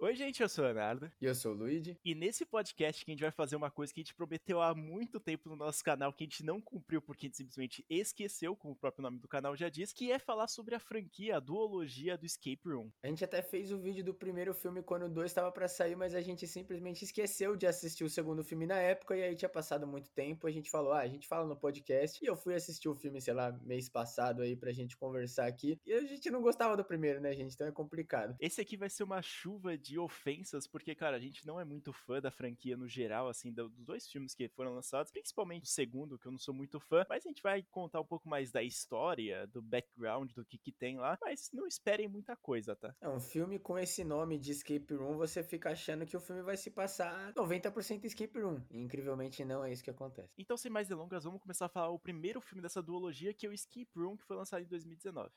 Oi, gente, eu sou o Leonardo. E eu sou o Luigi. E nesse podcast que a gente vai fazer uma coisa que a gente prometeu há muito tempo no nosso canal, que a gente não cumpriu porque a gente simplesmente esqueceu, como o próprio nome do canal já diz, que é falar sobre a franquia, a duologia do Escape Room. A gente até fez o vídeo do primeiro filme quando o 2 estava para sair, mas a gente simplesmente esqueceu de assistir o segundo filme na época e aí tinha passado muito tempo. A gente falou, ah, a gente fala no podcast. E eu fui assistir o filme, sei lá, mês passado aí pra gente conversar aqui. E a gente não gostava do primeiro, né, gente? Então é complicado. Esse aqui vai ser uma chuva de de ofensas, porque, cara, a gente não é muito fã da franquia no geral, assim, dos dois filmes que foram lançados, principalmente o segundo, que eu não sou muito fã, mas a gente vai contar um pouco mais da história, do background, do que que tem lá, mas não esperem muita coisa, tá? É um filme com esse nome de Escape Room, você fica achando que o filme vai se passar 90% Escape Room, e incrivelmente não é isso que acontece. Então, sem mais delongas, vamos começar a falar o primeiro filme dessa duologia, que é o Escape Room, que foi lançado em 2019.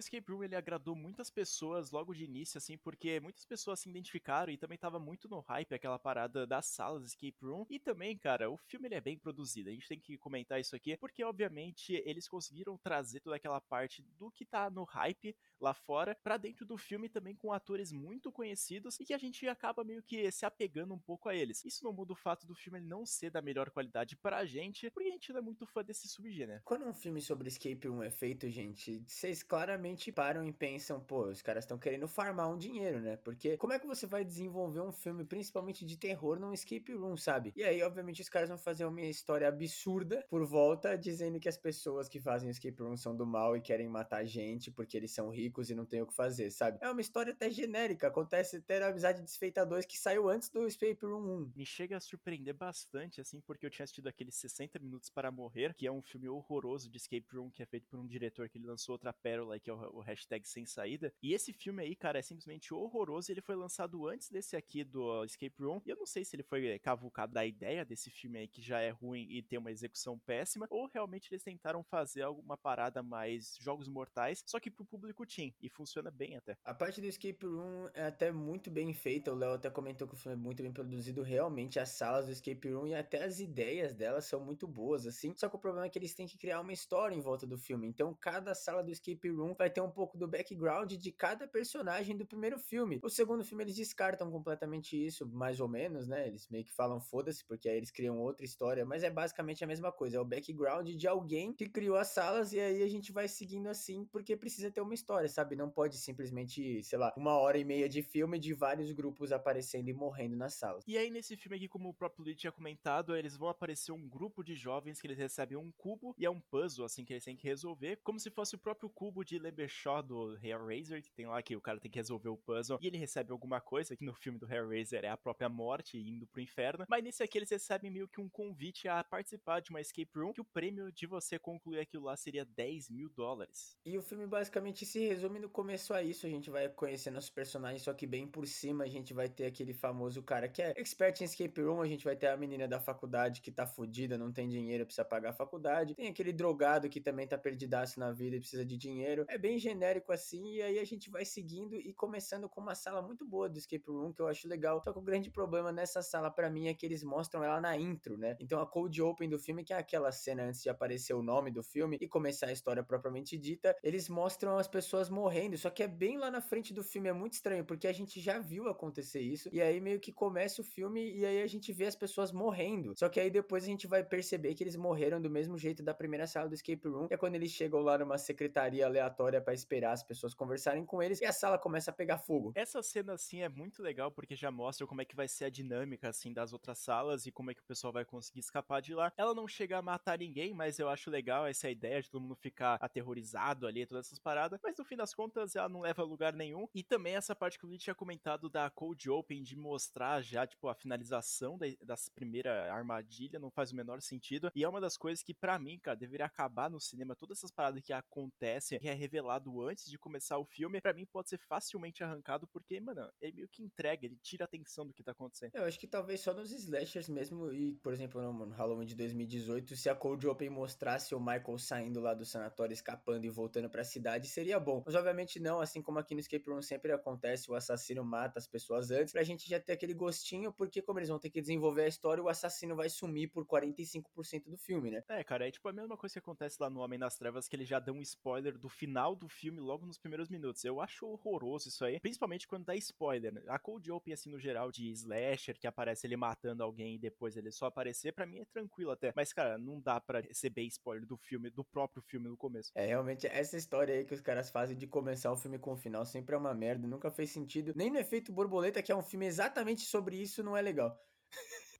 Escape Room ele agradou muitas pessoas logo de início, assim, porque muitas pessoas se identificaram e também tava muito no hype aquela parada das salas Escape Room. E também, cara, o filme ele é bem produzido. A gente tem que comentar isso aqui, porque obviamente eles conseguiram trazer toda aquela parte do que tá no hype lá fora para dentro do filme também com atores muito conhecidos e que a gente acaba meio que se apegando um pouco a eles. Isso não muda o fato do filme não ser da melhor qualidade pra gente, porque a gente não é muito fã desse subgênero. Quando um filme sobre Escape Room é feito, gente, vocês claramente param e pensam, pô, os caras estão querendo farmar um dinheiro, né? Porque como é que você vai desenvolver um filme, principalmente de terror, num escape room, sabe? E aí, obviamente, os caras vão fazer uma história absurda por volta, dizendo que as pessoas que fazem escape room são do mal e querem matar gente porque eles são ricos e não tem o que fazer, sabe? É uma história até genérica, acontece até na Amizade Desfeita 2 que saiu antes do Escape Room 1. Me chega a surpreender bastante, assim, porque eu tinha assistido aquele 60 Minutos para Morrer, que é um filme horroroso de escape room que é feito por um diretor que ele lançou outra pérola, que é o o hashtag Sem Saída. E esse filme aí, cara, é simplesmente horroroso. Ele foi lançado antes desse aqui do Escape Room. E eu não sei se ele foi cavucado da ideia desse filme aí que já é ruim e tem uma execução péssima, ou realmente eles tentaram fazer alguma parada mais jogos mortais, só que pro público teen. E funciona bem até. A parte do Escape Room é até muito bem feita. O Léo até comentou que o filme é muito bem produzido. Realmente, as salas do Escape Room e até as ideias delas são muito boas, assim. Só que o problema é que eles têm que criar uma história em volta do filme. Então, cada sala do Escape Room vai ter ter um pouco do background de cada personagem do primeiro filme. O segundo filme eles descartam completamente isso, mais ou menos, né? Eles meio que falam foda-se, porque aí eles criam outra história, mas é basicamente a mesma coisa. É o background de alguém que criou as salas e aí a gente vai seguindo assim, porque precisa ter uma história, sabe? Não pode simplesmente, sei lá, uma hora e meia de filme de vários grupos aparecendo e morrendo nas salas. E aí nesse filme aqui, como o próprio Lee tinha comentado, eles vão aparecer um grupo de jovens que eles recebem um cubo e é um puzzle, assim, que eles têm que resolver, como se fosse o próprio cubo de Shaw do Hellraiser, que tem lá que o cara tem que resolver o puzzle e ele recebe alguma coisa, que no filme do Hellraiser é a própria morte indo pro inferno. Mas nesse aqui eles recebem meio que um convite a participar de uma escape room, que o prêmio de você concluir aquilo lá seria 10 mil dólares. E o filme basicamente se resume no começo a isso. A gente vai conhecendo os personagens, só que bem por cima a gente vai ter aquele famoso cara que é expert em escape room, a gente vai ter a menina da faculdade que tá fodida, não tem dinheiro, precisa pagar a faculdade. Tem aquele drogado que também tá perdidaço na vida e precisa de dinheiro. É bem genérico assim, e aí a gente vai seguindo e começando com uma sala muito boa do escape room, que eu acho legal. Só que o grande problema nessa sala para mim é que eles mostram ela na intro, né? Então a cold open do filme, que é aquela cena antes de aparecer o nome do filme e começar a história propriamente dita, eles mostram as pessoas morrendo, só que é bem lá na frente do filme, é muito estranho, porque a gente já viu acontecer isso, e aí meio que começa o filme e aí a gente vê as pessoas morrendo. Só que aí depois a gente vai perceber que eles morreram do mesmo jeito da primeira sala do escape room, que é quando eles chegam lá numa secretaria aleatória para esperar as pessoas conversarem com eles e a sala começa a pegar fogo. Essa cena assim é muito legal porque já mostra como é que vai ser a dinâmica assim das outras salas e como é que o pessoal vai conseguir escapar de lá. Ela não chega a matar ninguém, mas eu acho legal essa ideia de todo mundo ficar aterrorizado ali, todas essas paradas, mas no fim das contas ela não leva a lugar nenhum. E também essa parte que o Lee tinha comentado da Cold Open de mostrar já tipo a finalização da, das primeira armadilha não faz o menor sentido e é uma das coisas que para mim, cara, deveria acabar no cinema todas essas paradas que acontecem, que é revelado antes de começar o filme, para mim pode ser facilmente arrancado, porque, mano, ele meio que entrega, ele tira a atenção do que tá acontecendo. Eu acho que talvez só nos slashers mesmo, e, por exemplo, no Halloween de 2018, se a Cold Open mostrasse o Michael saindo lá do sanatório, escapando e voltando pra cidade, seria bom. Mas obviamente não, assim como aqui no Escape Room sempre acontece, o assassino mata as pessoas antes, pra gente já ter aquele gostinho, porque como eles vão ter que desenvolver a história, o assassino vai sumir por 45% do filme, né? É, cara, é tipo a mesma coisa que acontece lá no Homem das Trevas, que ele já dá um spoiler do final final do filme, logo nos primeiros minutos. Eu acho horroroso isso aí, principalmente quando dá spoiler. Né? A Cold Open, assim, no geral, de slasher, que aparece ele matando alguém e depois ele só aparecer, para mim é tranquilo até. Mas, cara, não dá para receber spoiler do filme, do próprio filme no começo. É, realmente, essa história aí que os caras fazem de começar o filme com o final sempre é uma merda, nunca fez sentido. Nem no Efeito Borboleta, que é um filme exatamente sobre isso, não é legal.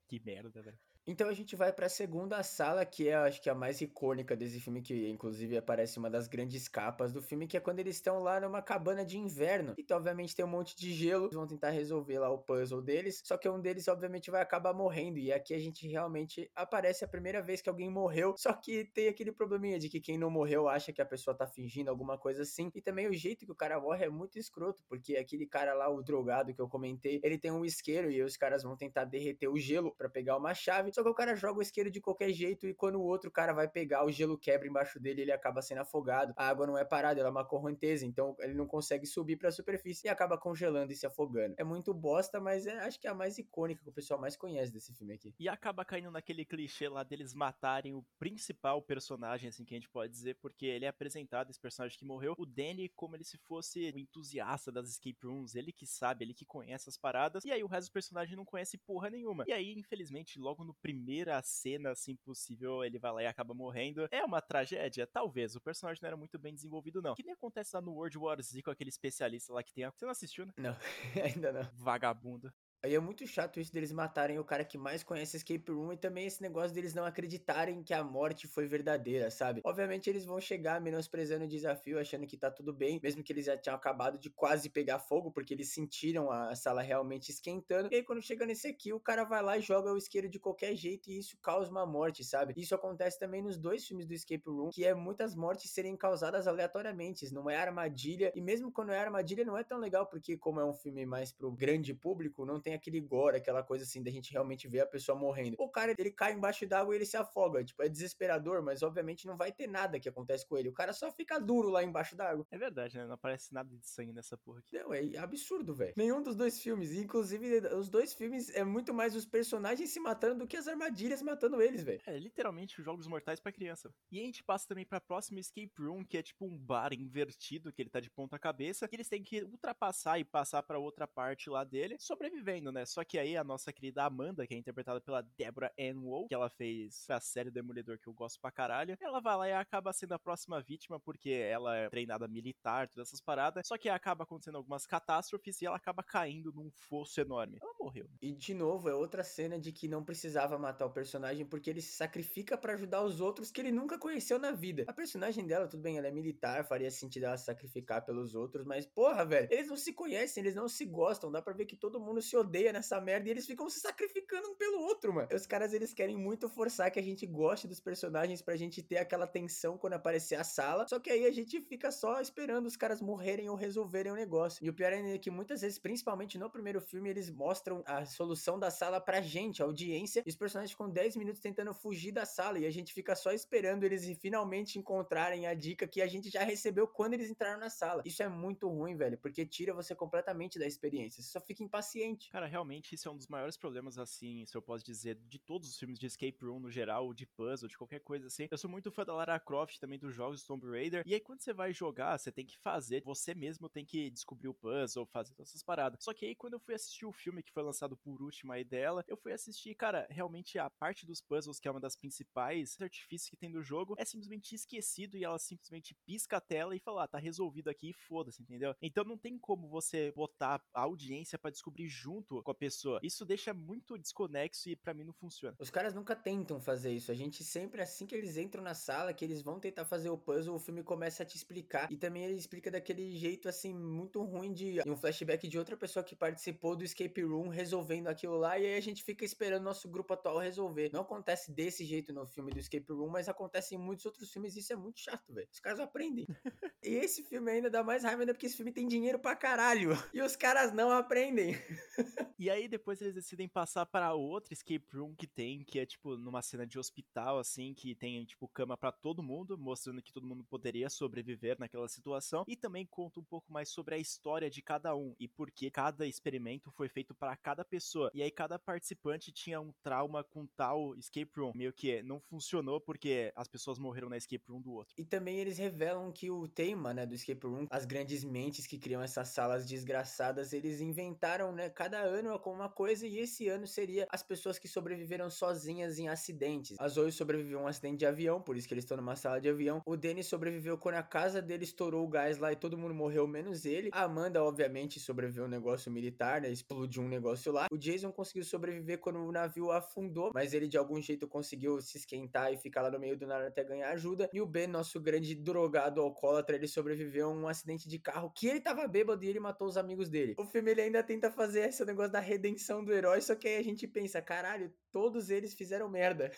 que merda, velho. Então a gente vai para a segunda sala, que é acho que a mais icônica desse filme, que inclusive aparece uma das grandes capas do filme, que é quando eles estão lá numa cabana de inverno. Então, obviamente, tem um monte de gelo, eles vão tentar resolver lá o puzzle deles, só que um deles, obviamente, vai acabar morrendo. E aqui a gente realmente aparece a primeira vez que alguém morreu, só que tem aquele probleminha de que quem não morreu acha que a pessoa tá fingindo alguma coisa assim. E também o jeito que o cara morre é muito escroto, porque aquele cara lá, o drogado que eu comentei, ele tem um isqueiro e os caras vão tentar derreter o gelo para pegar uma chave só que o cara joga o isqueiro de qualquer jeito e quando o outro cara vai pegar, o gelo quebra embaixo dele ele acaba sendo afogado. A água não é parada, ela é uma correnteza, então ele não consegue subir para a superfície e acaba congelando e se afogando. É muito bosta, mas é, acho que é a mais icônica que o pessoal mais conhece desse filme aqui. E acaba caindo naquele clichê lá deles matarem o principal personagem, assim que a gente pode dizer, porque ele é apresentado, esse personagem que morreu, o Danny, como ele se fosse o entusiasta das escape rooms, ele que sabe, ele que conhece as paradas, e aí o resto do personagem não conhece porra nenhuma. E aí, infelizmente, logo no primeira cena, assim, possível, ele vai lá e acaba morrendo. É uma tragédia? Talvez. O personagem não era muito bem desenvolvido, não. Que nem acontece lá no World War Z com aquele especialista lá que tem. A... Você não assistiu, né? Não, ainda não. Vagabundo. Aí é muito chato isso deles matarem o cara que mais conhece Escape Room e também esse negócio deles não acreditarem que a morte foi verdadeira, sabe? Obviamente eles vão chegar menosprezando o desafio, achando que tá tudo bem, mesmo que eles já tinham acabado de quase pegar fogo, porque eles sentiram a sala realmente esquentando. E aí quando chega nesse aqui, o cara vai lá e joga o isqueiro de qualquer jeito e isso causa uma morte, sabe? Isso acontece também nos dois filmes do Escape Room, que é muitas mortes serem causadas aleatoriamente, não é armadilha. E mesmo quando é armadilha, não é tão legal, porque como é um filme mais pro grande público, não tem tem aquele gore, aquela coisa assim, da gente realmente ver a pessoa morrendo. O cara, ele cai embaixo d'água e ele se afoga. Tipo, é desesperador, mas obviamente não vai ter nada que acontece com ele. O cara só fica duro lá embaixo d'água. É verdade, né? Não aparece nada de sangue nessa porra aqui. Não, é absurdo, velho. Nenhum dos dois filmes. Inclusive, os dois filmes é muito mais os personagens se matando do que as armadilhas matando eles, velho. É, literalmente os jogos mortais para criança. E a gente passa também pra próxima escape room, que é tipo um bar invertido, que ele tá de ponta cabeça, que eles têm que ultrapassar e passar para outra parte lá dele, sobrevivendo né? Só que aí a nossa querida Amanda, que é interpretada pela Deborah Ann Woll, que ela fez a série Demolidor que eu gosto pra caralho, ela vai lá e acaba sendo a próxima vítima porque ela é treinada militar, todas essas paradas. Só que acaba acontecendo algumas catástrofes e ela acaba caindo num fosso enorme. Ela morreu. E de novo, é outra cena de que não precisava matar o personagem porque ele se sacrifica para ajudar os outros que ele nunca conheceu na vida. A personagem dela, tudo bem, ela é militar, faria sentido ela se sacrificar pelos outros, mas porra, velho, eles não se conhecem, eles não se gostam, dá pra ver que todo mundo se odeia odeia nessa merda e eles ficam se sacrificando um pelo outro, mano. Os caras, eles querem muito forçar que a gente goste dos personagens pra gente ter aquela tensão quando aparecer a sala. Só que aí a gente fica só esperando os caras morrerem ou resolverem o negócio. E o pior é que muitas vezes, principalmente no primeiro filme, eles mostram a solução da sala pra gente, a audiência, e os personagens ficam 10 minutos tentando fugir da sala e a gente fica só esperando eles finalmente encontrarem a dica que a gente já recebeu quando eles entraram na sala. Isso é muito ruim, velho, porque tira você completamente da experiência. Você só fica impaciente. Cara, realmente isso é um dos maiores problemas, assim, se eu posso dizer, de todos os filmes de escape room no geral, de puzzle, de qualquer coisa assim. Eu sou muito fã da Lara Croft, também dos jogos Tomb Raider. E aí, quando você vai jogar, você tem que fazer, você mesmo tem que descobrir o puzzle, fazer todas essas paradas. Só que aí, quando eu fui assistir o filme que foi lançado por último aí dela, eu fui assistir, cara, realmente a parte dos puzzles, que é uma das principais artifícios que tem do jogo, é simplesmente esquecido e ela simplesmente pisca a tela e fala, ah, tá resolvido aqui foda-se, entendeu? Então não tem como você botar a audiência para descobrir junto com a pessoa. Isso deixa muito desconexo e para mim não funciona. Os caras nunca tentam fazer isso. A gente sempre, assim que eles entram na sala, que eles vão tentar fazer o puzzle, o filme começa a te explicar. E também ele explica daquele jeito, assim, muito ruim de um flashback de outra pessoa que participou do escape room resolvendo aquilo lá. E aí a gente fica esperando nosso grupo atual resolver. Não acontece desse jeito no filme do escape room, mas acontece em muitos outros filmes. E isso é muito chato, velho. Os caras aprendem. e esse filme ainda dá mais raiva, ainda porque esse filme tem dinheiro pra caralho. E os caras não aprendem. e aí depois eles decidem passar para outra escape room que tem, que é tipo numa cena de hospital, assim, que tem tipo cama para todo mundo, mostrando que todo mundo poderia sobreviver naquela situação. E também conta um pouco mais sobre a história de cada um e por que cada experimento foi feito para cada pessoa. E aí cada participante tinha um trauma com tal escape room. Meio que não funcionou porque as pessoas morreram na escape room do outro. E também eles revelam que o tema, né, do escape room, as grandes mentes que criam essas salas desgraçadas, eles inventaram, né, cada ano com uma coisa e esse ano seria as pessoas que sobreviveram sozinhas em acidentes. A Zoe sobreviveu a um acidente de avião, por isso que eles estão numa sala de avião. O Danny sobreviveu quando a casa dele estourou o gás lá e todo mundo morreu, menos ele. A Amanda, obviamente, sobreviveu a um negócio militar, né, explodiu um negócio lá. O Jason conseguiu sobreviver quando o navio afundou, mas ele de algum jeito conseguiu se esquentar e ficar lá no meio do nada até ganhar ajuda. E o Ben, nosso grande drogado alcoólatra, ele sobreviveu a um acidente de carro que ele tava bêbado e ele matou os amigos dele. O filme ele ainda tenta fazer esse negócio da redenção do herói, só que aí a gente pensa, caralho, todos eles fizeram merda.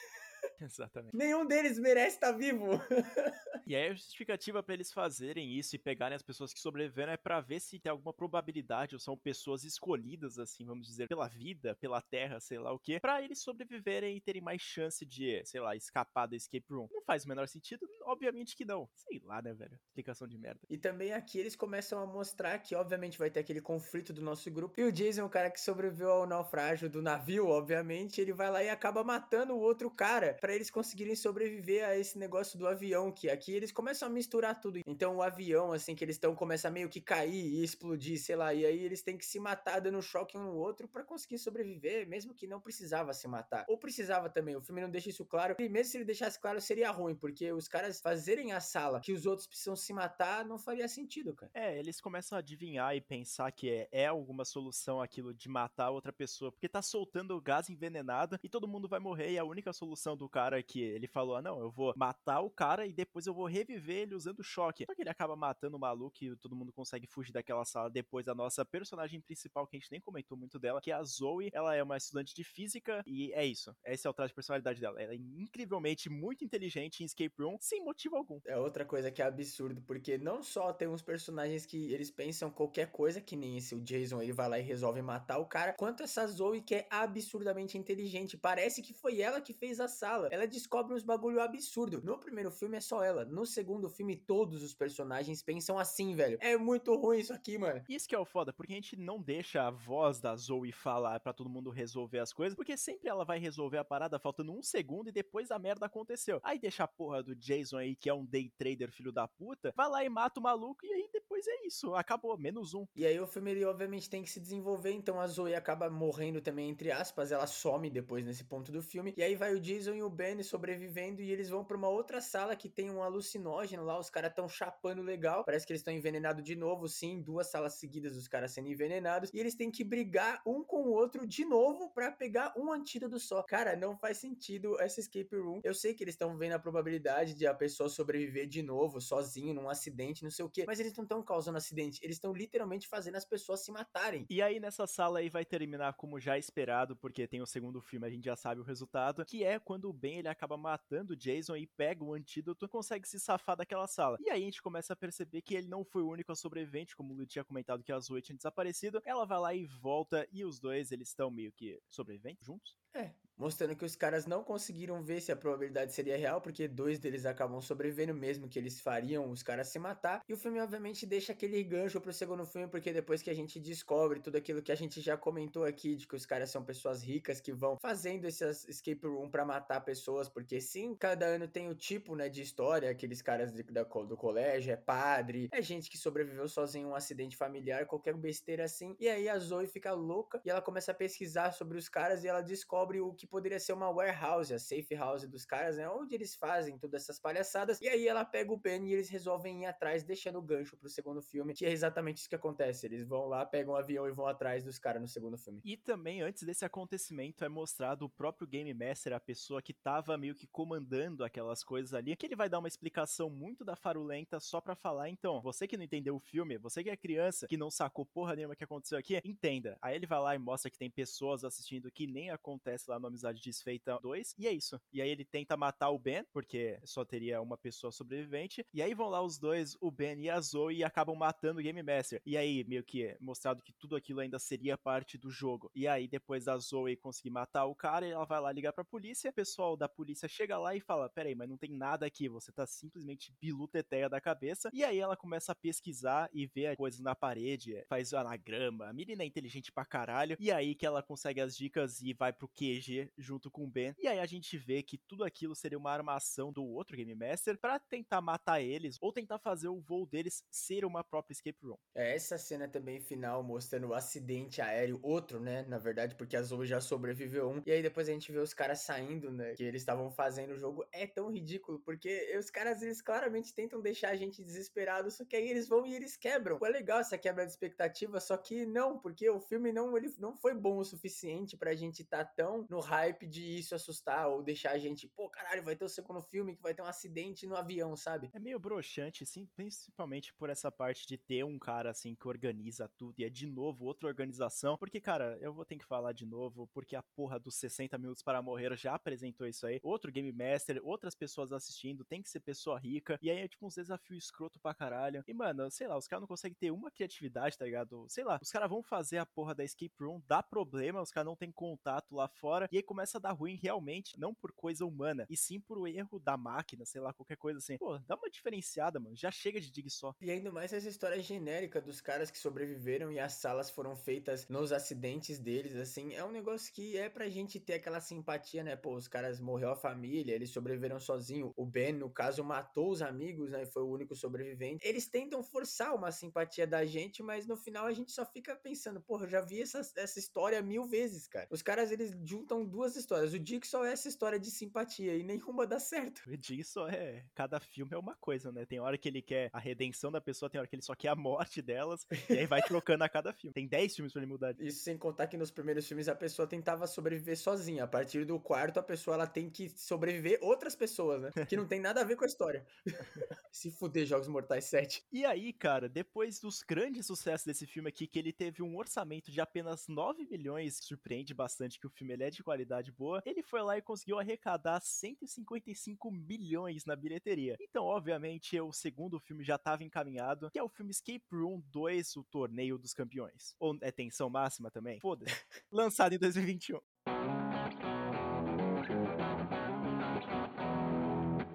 Exatamente. Nenhum deles merece estar tá vivo. e aí a justificativa para eles fazerem isso e pegarem as pessoas que sobreviveram é para ver se tem alguma probabilidade ou são pessoas escolhidas, assim, vamos dizer, pela vida, pela terra, sei lá o que, para eles sobreviverem e terem mais chance de, sei lá, escapar da escape room. Não faz o menor sentido? Obviamente que não. Sei lá, né, velho? Explicação de merda. E também aqui eles começam a mostrar que, obviamente, vai ter aquele conflito do nosso grupo. E o Jason, o cara que sobreviveu ao naufrágio do navio, obviamente, ele vai lá e acaba matando o outro cara eles conseguirem sobreviver a esse negócio do avião, que aqui eles começam a misturar tudo. Então o avião, assim, que eles estão, começa a meio que cair e explodir, sei lá, e aí eles têm que se matar dando choque um no outro para conseguir sobreviver, mesmo que não precisava se matar. Ou precisava também, o filme não deixa isso claro, e mesmo se ele deixasse claro seria ruim, porque os caras fazerem a sala que os outros precisam se matar não faria sentido, cara. É, eles começam a adivinhar e pensar que é, é alguma solução aquilo de matar outra pessoa, porque tá soltando gás envenenado e todo mundo vai morrer e a única solução do cara que ele falou: ah, não, eu vou matar o cara e depois eu vou reviver ele usando choque. Só que ele acaba matando o maluco e todo mundo consegue fugir daquela sala depois da nossa personagem principal, que a gente nem comentou muito dela, que é a Zoe. Ela é uma estudante de física e é isso. Esse é o traço de personalidade dela. Ela é incrivelmente muito inteligente em escape room, sem motivo algum. É outra coisa que é absurdo, porque não só tem uns personagens que eles pensam qualquer coisa, que nem esse, o Jason, ele vai lá e resolve matar o cara, quanto essa Zoe que é absurdamente inteligente. Parece que foi ela que fez a sala. Ela descobre uns bagulho absurdo. No primeiro filme é só ela. No segundo filme, todos os personagens pensam assim, velho. É muito ruim isso aqui, mano. Isso que é o foda, porque a gente não deixa a voz da Zoe falar para todo mundo resolver as coisas, porque sempre ela vai resolver a parada faltando um segundo e depois a merda aconteceu. Aí deixa a porra do Jason aí, que é um day trader filho da puta, vai lá e mata o maluco e aí depois é isso. Acabou, menos um. E aí o filme ele obviamente tem que se desenvolver, então a Zoe acaba morrendo também, entre aspas, ela some depois nesse ponto do filme. E aí vai o Jason e o Ben sobrevivendo e eles vão para uma outra sala que tem um alucinógeno lá, os caras estão chapando legal, parece que eles estão envenenados de novo, sim, duas salas seguidas os caras sendo envenenados, e eles têm que brigar um com o outro de novo para pegar um antídoto só. Cara, não faz sentido essa escape room. Eu sei que eles estão vendo a probabilidade de a pessoa sobreviver de novo, sozinho, num acidente, não sei o que, mas eles não estão causando acidente, eles estão literalmente fazendo as pessoas se matarem. E aí nessa sala aí vai terminar como já esperado, porque tem o segundo filme, a gente já sabe o resultado, que é quando o Ben ele acaba matando o Jason e pega o antídoto, consegue se safar daquela sala. E aí a gente começa a perceber que ele não foi o único sobrevivente, como o Lu tinha comentado que a Zoe tinha desaparecido. Ela vai lá e volta e os dois eles estão meio que sobreviventes juntos. É, mostrando que os caras não conseguiram ver se a probabilidade seria real, porque dois deles acabam sobrevivendo, mesmo que eles fariam os caras se matar. E o filme, obviamente, deixa aquele gancho pro segundo filme, porque depois que a gente descobre tudo aquilo que a gente já comentou aqui, de que os caras são pessoas ricas que vão fazendo esses escape room para matar pessoas, porque sim, cada ano tem o tipo, né, de história, aqueles caras de, da, do colégio, é padre, é gente que sobreviveu sozinho a um acidente familiar, qualquer besteira assim. E aí a Zoe fica louca e ela começa a pesquisar sobre os caras e ela descobre o que poderia ser uma warehouse, a safe house dos caras, né? Onde eles fazem todas essas palhaçadas. E aí ela pega o Ben e eles resolvem ir atrás, deixando o gancho pro segundo filme, que é exatamente isso que acontece. Eles vão lá, pegam um avião e vão atrás dos caras no segundo filme. E também, antes desse acontecimento, é mostrado o próprio Game Master, a pessoa que tava meio que comandando aquelas coisas ali, que ele vai dar uma explicação muito da farulenta só pra falar, então, você que não entendeu o filme, você que é criança, que não sacou porra nenhuma que aconteceu aqui, entenda. Aí ele vai lá e mostra que tem pessoas assistindo que nem acontece lá no amizade desfeita 2, e é isso. E aí ele tenta matar o Ben, porque só teria uma pessoa sobrevivente, e aí vão lá os dois, o Ben e a Zoe, e acabam matando o Game Master. E aí, meio que é mostrado que tudo aquilo ainda seria parte do jogo. E aí, depois da Zoe conseguir matar o cara, ela vai lá ligar pra polícia, o pessoal da polícia chega lá e fala, peraí, mas não tem nada aqui, você tá simplesmente biluteteia da cabeça, e aí ela começa a pesquisar e ver coisas na parede, faz anagrama, a menina é inteligente pra caralho, e aí que ela consegue as dicas e vai pro QG junto com o Ben, e aí a gente vê que tudo aquilo seria uma armação do outro Game Master para tentar matar eles, ou tentar fazer o voo deles ser uma própria escape room. É, essa cena também final mostrando o acidente aéreo, outro, né, na verdade, porque a Zoe já sobreviveu um, e aí depois a gente vê os caras saindo, né, que eles estavam fazendo o jogo, é tão ridículo, porque os caras, eles claramente tentam deixar a gente desesperado, só que aí eles vão e eles quebram. É legal essa quebra de expectativa, só que não, porque o filme não, ele não foi bom o suficiente pra gente estar tá tão no hype de isso assustar ou deixar a gente, pô, caralho, vai ter o segundo filme que vai ter um acidente no avião, sabe? É meio broxante, sim, principalmente por essa parte de ter um cara assim que organiza tudo e é de novo outra organização. Porque, cara, eu vou ter que falar de novo, porque a porra dos 60 minutos para morrer já apresentou isso aí. Outro Game Master, outras pessoas assistindo, tem que ser pessoa rica. E aí é tipo uns desafios escroto pra caralho. E, mano, sei lá, os caras não conseguem ter uma criatividade, tá ligado? Sei lá, os caras vão fazer a porra da escape room, dá problema, os caras não tem contato lá fora. E aí começa a dar ruim realmente, não por coisa humana, e sim por erro da máquina, sei lá, qualquer coisa assim. Pô, dá uma diferenciada, mano. Já chega de dig só. E ainda mais essa história genérica dos caras que sobreviveram e as salas foram feitas nos acidentes deles, assim, é um negócio que é pra gente ter aquela simpatia, né? Pô, os caras morreu a família, eles sobreviveram sozinho. O Ben, no caso, matou os amigos, né? Foi o único sobrevivente. Eles tentam forçar uma simpatia da gente, mas no final a gente só fica pensando, eu já vi essa, essa história mil vezes, cara. Os caras, eles juntam duas histórias. O Dick só é essa história de simpatia e nenhuma dá certo. O Dick só é. Cada filme é uma coisa, né? Tem hora que ele quer a redenção da pessoa, tem hora que ele só quer a morte delas, e aí vai trocando a cada filme. Tem 10 filmes pra ele mudar. Isso sem contar que nos primeiros filmes a pessoa tentava sobreviver sozinha. A partir do quarto, a pessoa ela tem que sobreviver outras pessoas, né? Que não tem nada a ver com a história. Se fuder, Jogos Mortais 7. E aí, cara, depois dos grandes sucessos desse filme aqui, que ele teve um orçamento de apenas 9 milhões, surpreende bastante que o filme ele é de qualidade boa, ele foi lá e conseguiu arrecadar 155 milhões na bilheteria. Então, obviamente, o segundo filme já estava encaminhado, que é o filme Escape Room 2, o Torneio dos Campeões. Ou é tensão máxima também? Foda-se. Lançado em 2021.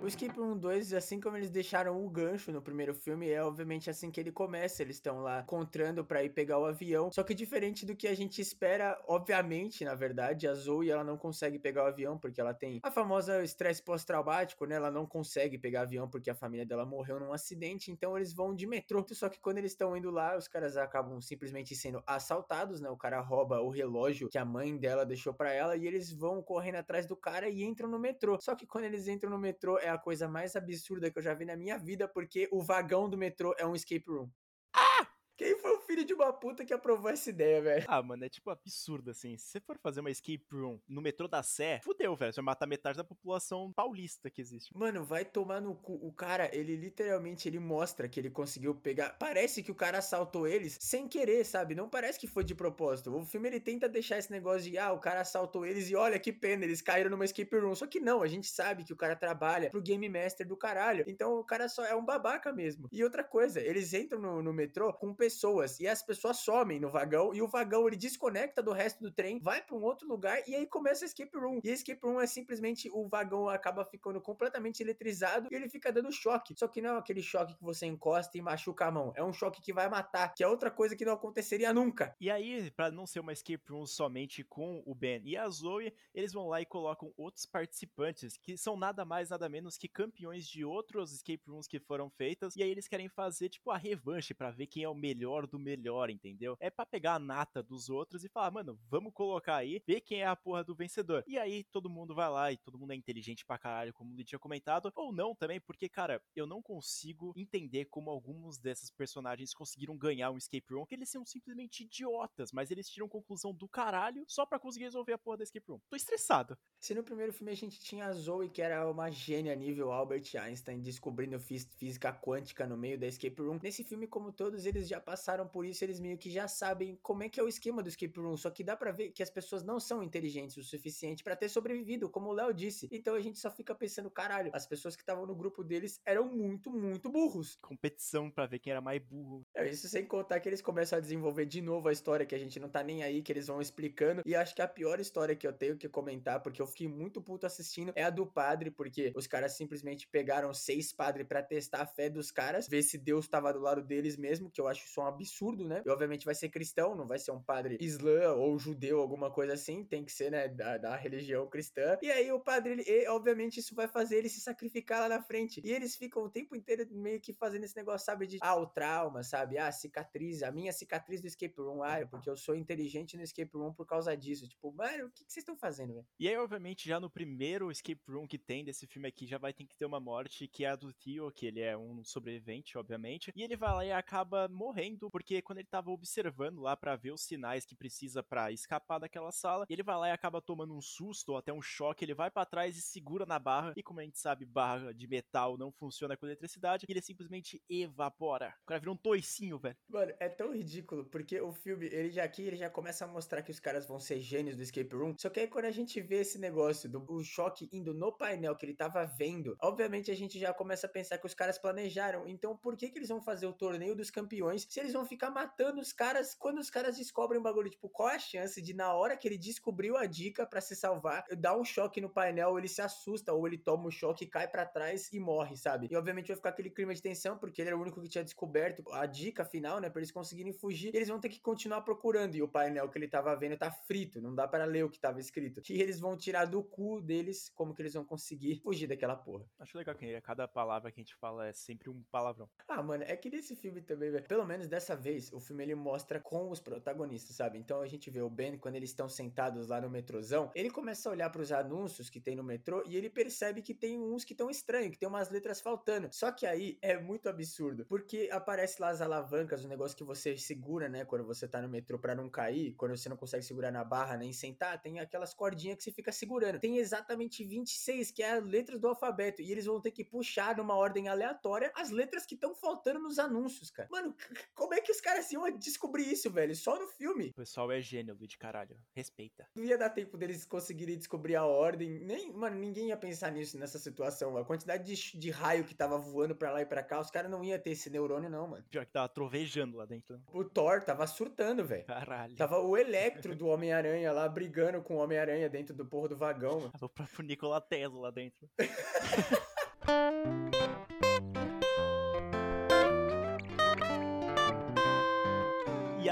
Escape Room 2, assim como eles deixaram o gancho no primeiro filme, é obviamente assim que ele começa. Eles estão lá encontrando para ir pegar o avião. Só que diferente do que a gente espera, obviamente, na verdade, a Zoe ela não consegue pegar o avião porque ela tem a famosa estresse pós-traumático, né? Ela não consegue pegar o avião porque a família dela morreu num acidente, então eles vão de metrô. Só que quando eles estão indo lá, os caras acabam simplesmente sendo assaltados, né? O cara rouba o relógio que a mãe dela deixou para ela e eles vão correndo atrás do cara e entram no metrô. Só que quando eles entram no metrô é a coisa mais absurda que eu já vi na minha vida, porque o vagão do metrô é um escape room. Ah! Quem foi filho de uma puta que aprovou essa ideia, velho? Ah, mano, é tipo absurdo, assim. Se você for fazer uma escape room no metrô da Sé, fudeu, velho. Você vai matar metade da população paulista que existe. Mano, vai tomar no cu. O cara, ele literalmente, ele mostra que ele conseguiu pegar... Parece que o cara assaltou eles sem querer, sabe? Não parece que foi de propósito. O filme, ele tenta deixar esse negócio de, ah, o cara assaltou eles e olha que pena, eles caíram numa escape room. Só que não, a gente sabe que o cara trabalha pro Game Master do caralho. Então, o cara só é um babaca mesmo. E outra coisa, eles entram no, no metrô com pessoas e as pessoas somem no vagão e o vagão ele desconecta do resto do trem, vai para um outro lugar e aí começa a escape room. E a escape room é simplesmente o vagão acaba ficando completamente eletrizado e ele fica dando choque. Só que não é aquele choque que você encosta e machuca a mão, é um choque que vai matar, que é outra coisa que não aconteceria nunca. E aí, para não ser uma escape room somente com o Ben e a Zoe, eles vão lá e colocam outros participantes que são nada mais nada menos que campeões de outros escape rooms que foram feitas e aí eles querem fazer tipo a revanche para ver quem é o melhor do melhor, entendeu? É para pegar a nata dos outros e falar, mano, vamos colocar aí, ver quem é a porra do vencedor. E aí todo mundo vai lá e todo mundo é inteligente pra caralho, como ele tinha comentado, ou não também, porque, cara, eu não consigo entender como alguns desses personagens conseguiram ganhar um escape room, que eles são simplesmente idiotas, mas eles tiram conclusão do caralho só para conseguir resolver a porra da escape room. Tô estressado. Se no primeiro filme a gente tinha a Zoe, que era uma gênia nível Albert Einstein, descobrindo física quântica no meio da escape room, nesse filme, como todos, eles já passaram por isso eles meio que já sabem como é que é o esquema do escape room, só que dá para ver que as pessoas não são inteligentes o suficiente para ter sobrevivido, como o Léo disse. Então a gente só fica pensando, caralho, as pessoas que estavam no grupo deles eram muito, muito burros. Competição para ver quem era mais burro. É, isso sem contar que eles começam a desenvolver de novo a história que a gente não tá nem aí, que eles vão explicando. E acho que a pior história que eu tenho que comentar, porque eu fiquei muito puto assistindo, é a do padre, porque os caras simplesmente pegaram seis padres para testar a fé dos caras, ver se Deus tava do lado deles mesmo, que eu acho isso um absurdo, né? E obviamente vai ser cristão, não vai ser um padre islã ou judeu, alguma coisa assim, tem que ser, né, da, da religião cristã. E aí o padre, ele, obviamente, isso vai fazer ele se sacrificar lá na frente. E eles ficam o tempo inteiro meio que fazendo esse negócio, sabe, de ah, o trauma, sabe? Ah, cicatriz, a minha cicatriz do escape room, ah, é porque eu sou inteligente no escape room por causa disso. Tipo, mano, o que, que vocês estão fazendo, velho? E aí, obviamente, já no primeiro escape room que tem desse filme aqui, já vai ter que ter uma morte, que é a do Theo, que ele é um sobrevivente, obviamente. E ele vai lá e acaba morrendo, porque quando ele tava observando lá para ver os sinais que precisa para escapar daquela sala, ele vai lá e acaba tomando um susto ou até um choque, ele vai para trás e segura na barra, e como a gente sabe, barra de metal não funciona com eletricidade, ele simplesmente evapora. O cara vira um toicinho, velho. Mano, é tão ridículo, porque o filme, ele já aqui, ele já começa a mostrar que os caras vão ser gênios do escape room, só que aí quando a gente vê esse negócio do choque indo no painel que ele tava vendo, obviamente a gente já começa a pensar que os caras planejaram, então por que que eles vão fazer o torneio dos campeões se eles vão ficar matando os caras quando os caras descobrem o bagulho? Tipo, qual a chance de na hora que ele descobriu a dica para se salvar, dar um choque no painel, ele se assusta ou ele toma o um choque, cai para trás e morre, sabe? E obviamente vai ficar aquele clima de tensão porque ele era o único que tinha descoberto a dica final, né, para eles conseguirem fugir. Eles vão ter que continuar procurando e o painel que ele tava vendo tá frito, não dá para ler o que tava escrito. E eles vão tirar do cu deles como que eles vão conseguir fugir daquela porra. Acho legal que cada palavra que a gente fala é sempre um palavrão. Ah, mano, é que nesse filme também, velho, pelo menos dessa vez, o filme ele mostra com os protagonistas, sabe? Então a gente vê o Ben quando eles estão sentados lá no metrozão, ele começa a olhar para os anúncios que tem no metrô e ele percebe que tem uns que estão estranhos, que tem umas letras faltando. Só que aí é muito absurdo, porque aparece lá as alavancas, o negócio que você segura, né, quando você tá no metrô para não cair, quando você não consegue segurar na barra nem sentar, tem aquelas cordinhas que você fica segurando. Tem exatamente 26, que é as letras do alfabeto, e eles vão ter que puxar numa ordem aleatória as letras que estão faltando nos anúncios, cara. Mano, como é que os caras iam descobrir isso, velho? Só no filme. O pessoal é gênio, de caralho. Respeita. Não ia dar tempo deles conseguirem descobrir a ordem. Nem, mano, ninguém ia pensar nisso nessa situação. A quantidade de, de raio que tava voando pra lá e pra cá, os caras não iam ter esse neurônio, não, mano. Pior que tava trovejando lá dentro. Né? O Thor tava surtando, velho. Caralho. Tava o Electro do Homem-Aranha lá brigando com o Homem-Aranha dentro do porro do vagão. Mano. Tava o próprio Nikola Tesla lá dentro.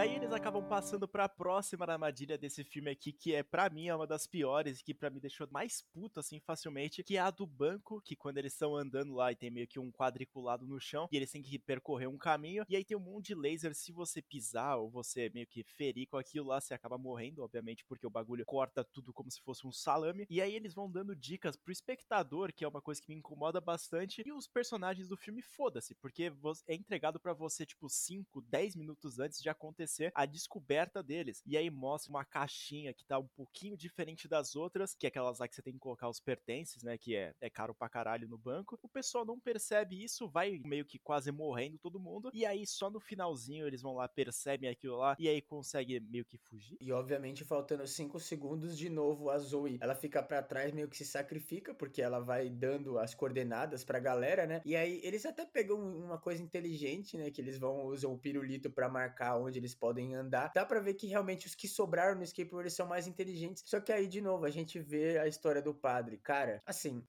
aí eles acabam passando para a próxima armadilha desse filme aqui, que é para mim é uma das piores, que para mim deixou mais puto assim facilmente, que é a do banco, que quando eles estão andando lá e tem meio que um quadriculado no chão, e eles têm que percorrer um caminho, e aí tem um monte de laser, se você pisar ou você meio que ferir com aquilo lá, você acaba morrendo, obviamente, porque o bagulho corta tudo como se fosse um salame. E aí eles vão dando dicas pro espectador, que é uma coisa que me incomoda bastante, e os personagens do filme foda-se, porque é entregado para você tipo 5, 10 minutos antes de acontecer a descoberta deles. E aí mostra uma caixinha que tá um pouquinho diferente das outras, que é aquelas lá que você tem que colocar os pertences, né? Que é, é caro pra caralho no banco. O pessoal não percebe isso, vai meio que quase morrendo todo mundo. E aí só no finalzinho eles vão lá, percebem aquilo lá, e aí consegue meio que fugir. E obviamente faltando 5 segundos, de novo a Zoe, ela fica para trás, meio que se sacrifica, porque ela vai dando as coordenadas pra galera, né? E aí eles até pegam uma coisa inteligente, né? Que eles vão usam o pirulito para marcar onde eles podem andar. Dá para ver que realmente os que sobraram no eles são mais inteligentes. Só que aí, de novo, a gente vê a história do padre. Cara, assim.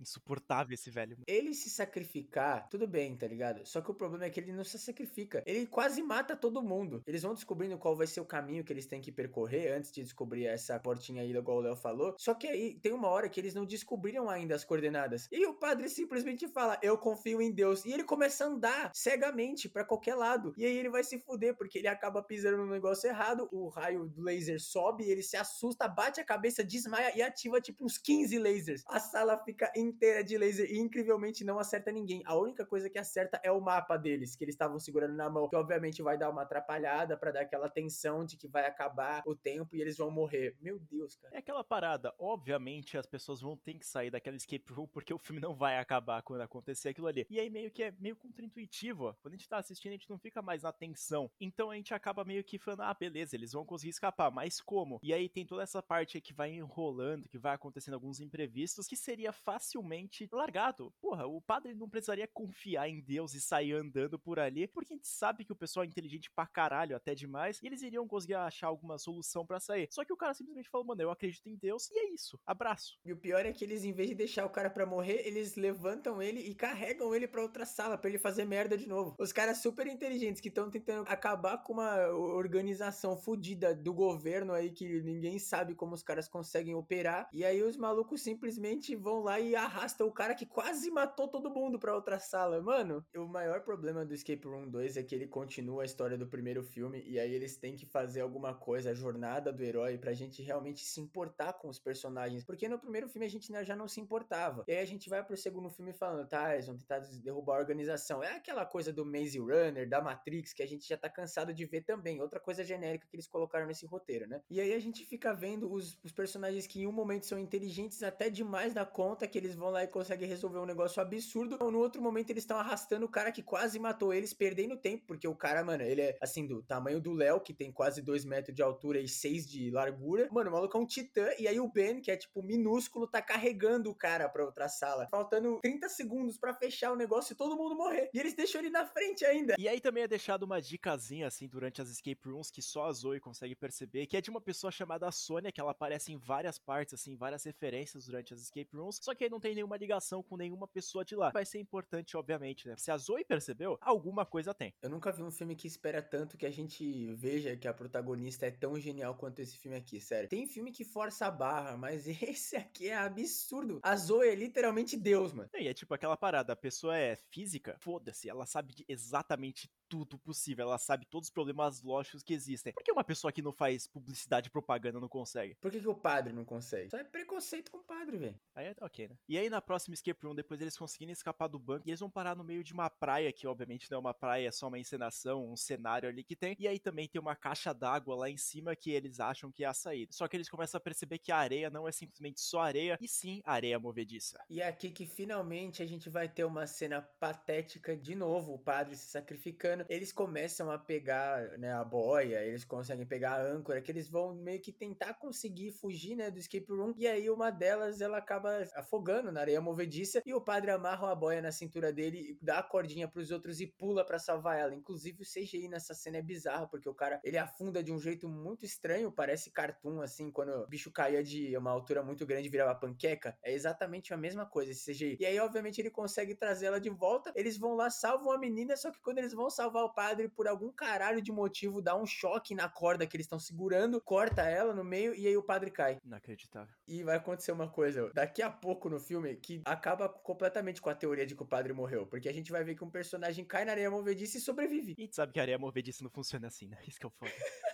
Insuportável esse velho. Ele se sacrificar, tudo bem, tá ligado? Só que o problema é que ele não se sacrifica. Ele quase mata todo mundo. Eles vão descobrindo qual vai ser o caminho que eles têm que percorrer antes de descobrir essa portinha aí, igual o Léo falou. Só que aí tem uma hora que eles não descobriram ainda as coordenadas. E o padre simplesmente fala: Eu confio em Deus. E ele começa a andar cegamente para qualquer lado. E aí ele vai se fuder, porque ele acaba pisando no negócio errado. O raio do laser sobe, ele se assusta, bate a cabeça, desmaia e ativa tipo uns 15 lasers. A sala fica em inteira de laser e incrivelmente não acerta ninguém. A única coisa que acerta é o mapa deles, que eles estavam segurando na mão, que obviamente vai dar uma atrapalhada para dar aquela tensão de que vai acabar o tempo e eles vão morrer. Meu Deus, cara. É aquela parada, obviamente as pessoas vão ter que sair daquela escape room porque o filme não vai acabar quando acontecer aquilo ali. E aí meio que é meio contraintuitivo. Quando a gente tá assistindo, a gente não fica mais na tensão. Então a gente acaba meio que falando, ah, beleza, eles vão conseguir escapar, mas como? E aí tem toda essa parte que vai enrolando, que vai acontecendo alguns imprevistos, que seria facilmente largado. Porra, o padre não precisaria confiar em Deus e sair andando por ali, porque a gente sabe que o pessoal é inteligente pra caralho, até demais, e eles iriam conseguir achar alguma solução para sair. Só que o cara simplesmente falou, mano, eu acredito em Deus, e é isso, abraço. E o pior é que eles, em vez de deixar o cara para morrer, eles levantam ele e carregam ele para outra sala para ele fazer merda de novo. Os caras super inteligentes que estão tentando acabar com uma organização fodida do governo aí que ninguém sabe como os caras conseguem operar. E aí os malucos simplesmente vão lá e arrastam o cara que quase matou todo mundo pra outra sala. Mano, o maior problema do Escape Room 2 é que ele continua a história do primeiro filme e aí eles têm que fazer alguma coisa, a jornada do herói, pra gente realmente se importar com os personagens. Porque no primeiro filme a gente já não se importava. E aí a gente vai pro segundo filme falando, tá, eles vão tentar derrubar a organização. É aquela coisa do Maze Runner, da Matrix, que a gente já tá cansado de ver também. Outra coisa genérica que eles colocaram nesse roteiro, né? E aí a gente fica vendo os, os personagens que em um momento são inteligentes até demais da conta, que eles vão lá e conseguem resolver um negócio absurdo. Ou no outro momento eles estão arrastando o cara que quase matou eles, perdendo tempo, porque o cara, mano, ele é assim, do tamanho do Léo, que tem quase 2 metros de altura e 6 de largura. Mano, o maluco é um titã. E aí o Ben, que é tipo minúsculo, tá carregando o cara pra outra sala. Faltando 30 segundos para fechar o negócio e todo mundo morrer. E eles deixam ele na frente ainda. E aí também é deixado uma dicasinha, assim, durante as escape rooms, que só a Zoe consegue perceber, que é de uma pessoa chamada Sônia, que ela aparece em várias partes, assim, várias referências durante as escape rooms, só que aí não tem nenhuma ligação com nenhuma pessoa de lá. Vai ser importante, obviamente, né? Se a Zoe percebeu, alguma coisa tem. Eu nunca vi um filme que espera tanto que a gente veja que a protagonista é tão genial quanto esse filme aqui, sério. Tem filme que força a barra, mas esse aqui é absurdo. A Zoe é literalmente Deus, mano. E é tipo aquela parada, a pessoa é física, foda-se, ela sabe de exatamente tudo possível, ela sabe todos os problemas lógicos que existem. Por que uma pessoa que não faz publicidade e propaganda não consegue? Por que, que o padre não consegue? Só é preconceito com o padre, velho. Aí é ok, né? E aí na próxima escape room, depois eles conseguirem escapar do banco, e eles vão parar no meio de uma praia, que obviamente não é uma praia, é só uma encenação, um cenário ali que tem. E aí também tem uma caixa d'água lá em cima que eles acham que é a saída. Só que eles começam a perceber que a areia não é simplesmente só areia, e sim areia movediça. E é aqui que finalmente a gente vai ter uma cena patética de novo, o padre se sacrificando. Eles começam a pegar né, a boia, eles conseguem pegar a âncora, que eles vão meio que tentar conseguir fugir né, do escape room. E aí uma delas ela acaba afogando na areia movediça e o padre amarra a boia na cintura dele, dá a cordinha pros outros e pula para salvar ela. Inclusive o CGI nessa cena é bizarro, porque o cara ele afunda de um jeito muito estranho, parece cartoon assim, quando o bicho caía de uma altura muito grande e virava panqueca. É exatamente a mesma coisa esse CGI. E aí, obviamente, ele consegue trazer ela de volta. Eles vão lá, salvam a menina, só que quando eles vão salvar o padre, por algum caralho de motivo, dá um choque na corda que eles estão segurando, corta ela no meio e aí o padre cai. Inacreditável. E vai acontecer uma coisa daqui a pouco no filme que acaba completamente com a teoria de que o padre morreu. Porque a gente vai ver que um personagem cai na areia movediça e sobrevive. E gente sabe que a areia movediça não funciona assim, né? Isso que é o foda.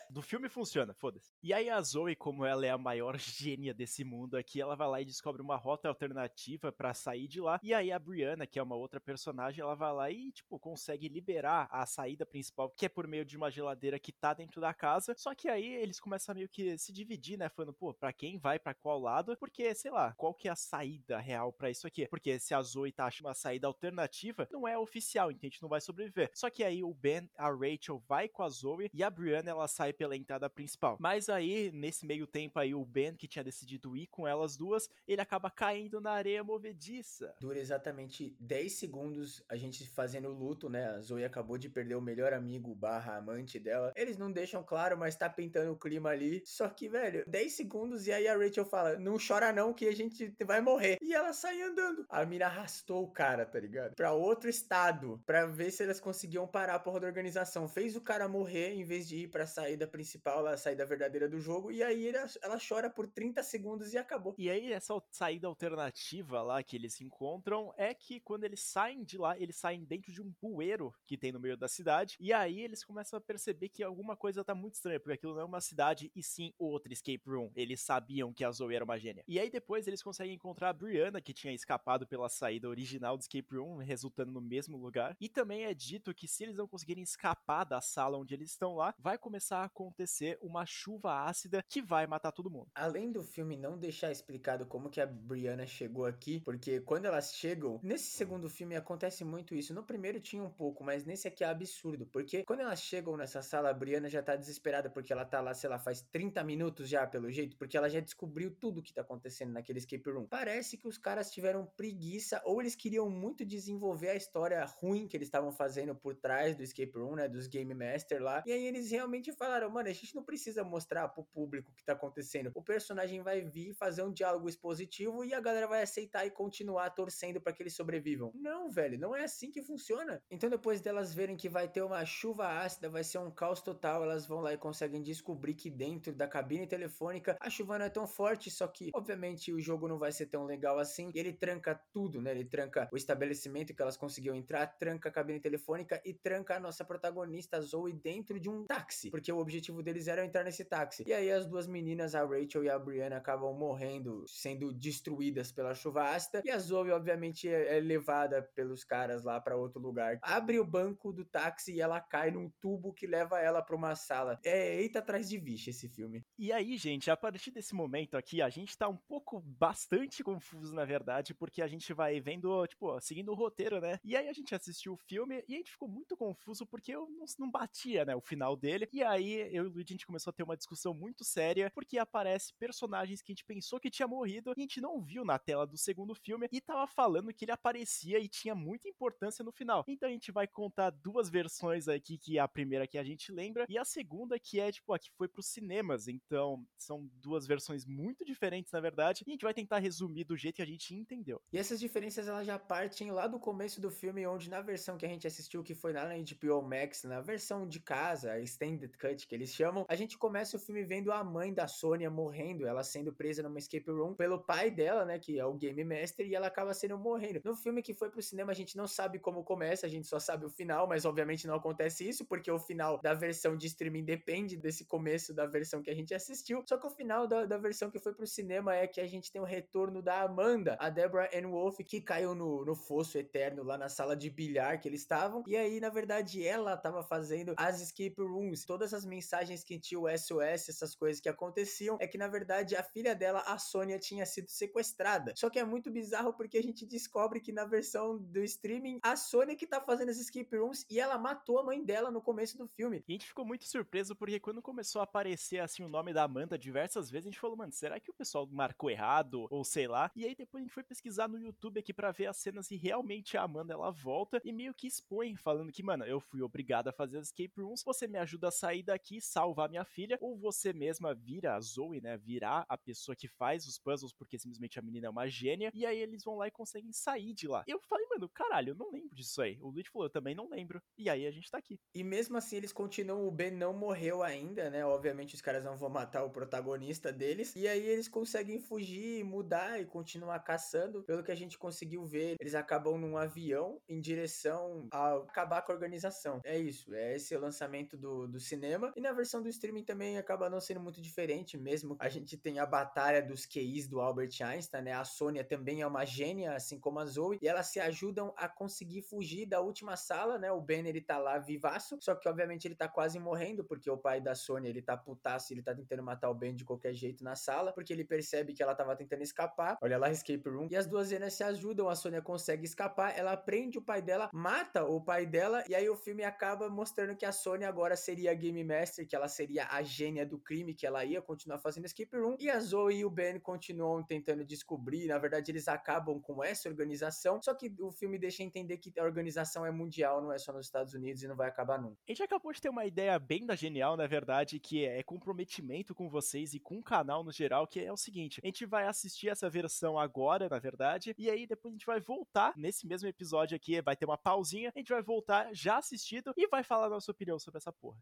Do filme funciona, foda-se. E aí a Zoe, como ela é a maior gênia desse mundo aqui, ela vai lá e descobre uma rota alternativa para sair de lá. E aí a Brianna, que é uma outra personagem, ela vai lá e, tipo, consegue liberar a saída principal, que é por meio de uma geladeira que tá dentro da casa. Só que aí eles começam a meio que se dividir, né? Falando, pô, pra quem vai para qual lado? Porque, sei lá, qual que é a saída real para isso aqui? Porque se a Zoe tá achando uma saída alternativa, não é oficial, então a gente não vai sobreviver. Só que aí o Ben, a Rachel vai com a Zoe e a Brianna ela sai pela entrada principal. Mas aí, nesse meio tempo aí, o Ben, que tinha decidido ir com elas duas, ele acaba caindo na areia movediça. Dura exatamente 10 segundos a gente fazendo luto, né? A Zoe acabou de perder o melhor amigo barra amante dela. Eles não deixam claro, mas tá pintando o clima ali. Só que, velho, 10 segundos e aí a Rachel fala, não chora não que a gente vai morrer. E ela sai andando. A mina arrastou o cara, tá ligado? Pra outro estado, pra ver se elas conseguiam parar a porra da organização. Fez o cara morrer em vez de ir pra saída principal, a saída verdadeira do jogo. E aí ela, ela chora por 30 segundos e acabou. E aí, essa saída alternativa lá que eles encontram é que quando eles saem de lá, eles saem dentro de um bueiro que tem no meio da cidade. E aí eles começam a perceber que alguma coisa tá muito estranha, porque aquilo não é uma cidade e sim outra escape room. Eles sabiam que a Zoe era uma gênia. E aí depois eles conseguem encontrar a Brianna Que tinha escapado pela saída original do escape room, resultando no mesmo lugar. E também é dito que se eles não conseguirem escapar da sala onde eles estão lá, vai começar a acontecer uma chuva ácida que vai matar todo mundo. Além do filme não deixar explicado como que a Brianna chegou aqui, porque quando elas chegam, nesse segundo filme acontece muito isso. No primeiro tinha um pouco, mas nesse aqui é absurdo, porque quando elas chegam nessa sala, a Brianna já tá desesperada porque ela tá lá, sei lá, faz 30 minutos já, pelo jeito, porque ela já descobriu tudo que tá acontecendo naquele escape room. Parece que os caras tiveram preguiça ou eles queriam muito desenvolver a história ruim que eles estavam fazendo por trás do escape room, né, dos Game Master lá. E aí eles realmente falaram, mano, a gente não precisa mostrar pro público o que tá acontecendo. O personagem vai vir fazer um diálogo expositivo e a galera vai aceitar e continuar torcendo para que eles sobrevivam. Não, velho, não é assim que funciona. Então depois delas verem que vai ter uma chuva ácida, vai ser um caos total, elas vão lá e conseguem descobrir que dentro da cabine telefônica a chuva não é tão forte, só que obviamente o jogo não vai ser tão legal assim. Ele tranca tudo, né? Ele tranca o estabelecimento que elas conseguiam entrar, tranca a cabine telefônica e tranca a nossa protagonista Zoe dentro de um táxi, porque o objetivo deles era entrar nesse táxi. E aí as duas meninas, a Rachel e a Brianna, acabam morrendo, sendo destruídas pela chuva ácida. E a Zoe, obviamente, é, é levada pelos caras lá para outro lugar. Abre o banco do táxi e ela cai num tubo que leva ela para uma sala. É eita atrás de vixe esse filme. E aí, gente, a partir desse momento aqui, a gente tá um pouco bastante confuso, na verdade, porque a gente vai vendo, tipo, seguindo o roteiro, né? E aí a gente assistiu o filme e a gente ficou muito confuso porque eu não, não batia, né, o final dele. E aí eu e o Luigi a gente começou a ter uma discussão muito séria porque aparece personagens que a gente pensou que tinha morrido e a gente não viu na tela do segundo filme e tava falando que ele aparecia e tinha muita importância no final. Então a gente vai contar duas versões aqui, que é a primeira que a gente lembra e a segunda que é, tipo, a que foi pros cinemas. Então são duas versões muito diferentes, na verdade, e a gente vai tentar resumir do jeito que a gente entendeu. E essas diferenças elas já partem lá do começo do filme, onde na versão que a gente assistiu, que foi lá na HBO Max, na versão de casa, a Extended Cut que eles chamam, a gente começa o filme vendo a mãe da Sônia morrendo, ela sendo presa numa escape room pelo pai dela, né, que é o Game Master, e ela acaba sendo morrendo. No filme que foi pro cinema, a gente não sabe como começa, a gente só sabe o final, mas obviamente não acontece isso, porque o final da versão de streaming depende desse começo da versão que a gente assistiu. Só que o final da, da versão que foi pro cinema é que a gente tem o retorno da Amanda, a Deborah Ann Wolf, que caiu no, no fosso eterno lá na sala de bilhar que eles estavam. E aí, na verdade, ela tava fazendo as escape rooms. Todas as mensagens que tinha o SOS, essas coisas que aconteciam, é que na verdade a filha dela, a Sônia, tinha sido sequestrada. Só que é muito bizarro porque a gente descobre que na versão do streaming, a Sônia que tá fazendo as escape rooms e ela matou a mãe dela no começo do filme. E a gente ficou muito surpreso porque quando começou a aparecer assim o nome da Amanda diversas vezes, a gente falou, mano, será que o pessoal marcou errado ou sei lá? E aí depois a gente foi pesquisar no YouTube aqui para ver as cenas e realmente a Amanda ela volta e meio que expõe falando que, mano, eu fui obrigada a fazer as escape rooms, você me ajuda a sair daqui, salvar minha filha, ou você mesma vira a Zoe, né, virar a pessoa que faz os puzzles porque simplesmente a menina é uma gênia, e aí eles vão lá e conseguem sair de lá. Eu falei, mano, caralho, eu não lembro disso aí. O Luigi falou, eu também não lembro. E aí a gente tá aqui. E mesmo assim eles continuam, o Ben não morreu ainda, né? Obviamente os caras não vão matar o protagonista deles. E aí eles conseguem fugir, mudar e continuar caçando. Pelo que a gente conseguiu ver, eles acabam num avião em direção a acabar com a organização. É isso, é esse o lançamento do, do cinema. E na versão do streaming também acaba não sendo muito diferente, mesmo a gente tem a batalha dos QIs do Albert Einstein, né? A Sônia também é uma gênia, assim como a Zoe, e elas se ajudam a conseguir fugir da última sala, né? O Ben, ele tá lá vivaço, só que obviamente ele tá quase morrendo, porque o pai da Sônia, ele tá putaço, ele tá tentando matar o Ben de qualquer jeito na sala, porque ele percebe que ela tava tentando escapar. Olha lá, escape room. E as duas cenas se ajudam, a Sônia consegue escapar, ela prende o pai dela, mata o pai dela, e aí o filme acaba mostrando que a Sônia agora seria a Game Master, que ela seria a gênia do crime, que ela ia continuar fazendo escape room, e a Zoe e o Ben continuam tentando descobrir, na verdade eles acabam com essa organização, só que o filme deixa entender que a organização é mundial, não é só nos Estados Unidos e não vai acabar nunca. A gente acabou de ter uma ideia bem da genial, na verdade, que é comprometimento com vocês e com o canal no geral, que é o seguinte, a gente vai assistir essa versão agora, na verdade, e aí depois a gente vai voltar nesse mesmo episódio aqui, vai ter uma pausinha, a gente vai voltar já assistido e vai falar a nossa opinião sobre essa porra.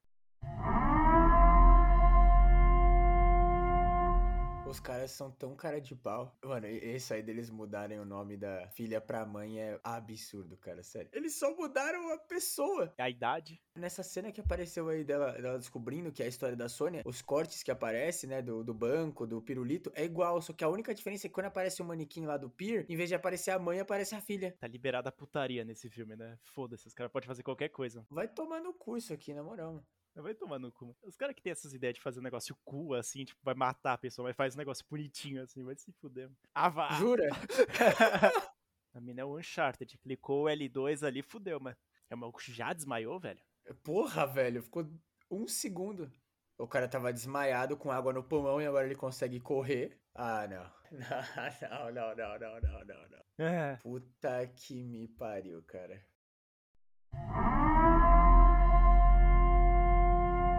Os caras são tão cara de pau. Mano, esse aí deles mudarem o nome da filha pra mãe é absurdo, cara, sério. Eles só mudaram a pessoa. A idade. Nessa cena que apareceu aí dela, dela descobrindo que é a história da Sônia, os cortes que aparecem, né, do, do banco, do pirulito, é igual, só que a única diferença é que quando aparece o manequim lá do Pier, em vez de aparecer a mãe, aparece a filha. Tá liberada a putaria nesse filme, né? Foda-se, os caras podem fazer qualquer coisa. Vai tomar no cu isso aqui, na moral. Mano. Vai tomar no cu. Os caras que tem essas ideias de fazer um negócio cool, assim, tipo, vai matar a pessoa, mas faz um negócio bonitinho, assim, vai se fuder. Ah, vá! Jura? a mina é o Uncharted. Clicou o L2 ali, fudeu, mas. É uma já desmaiou, velho? Porra, velho, ficou um segundo. O cara tava desmaiado com água no pulmão e agora ele consegue correr. Ah, não. Não, não, não, não, não, não, não. É. Puta que me pariu, cara.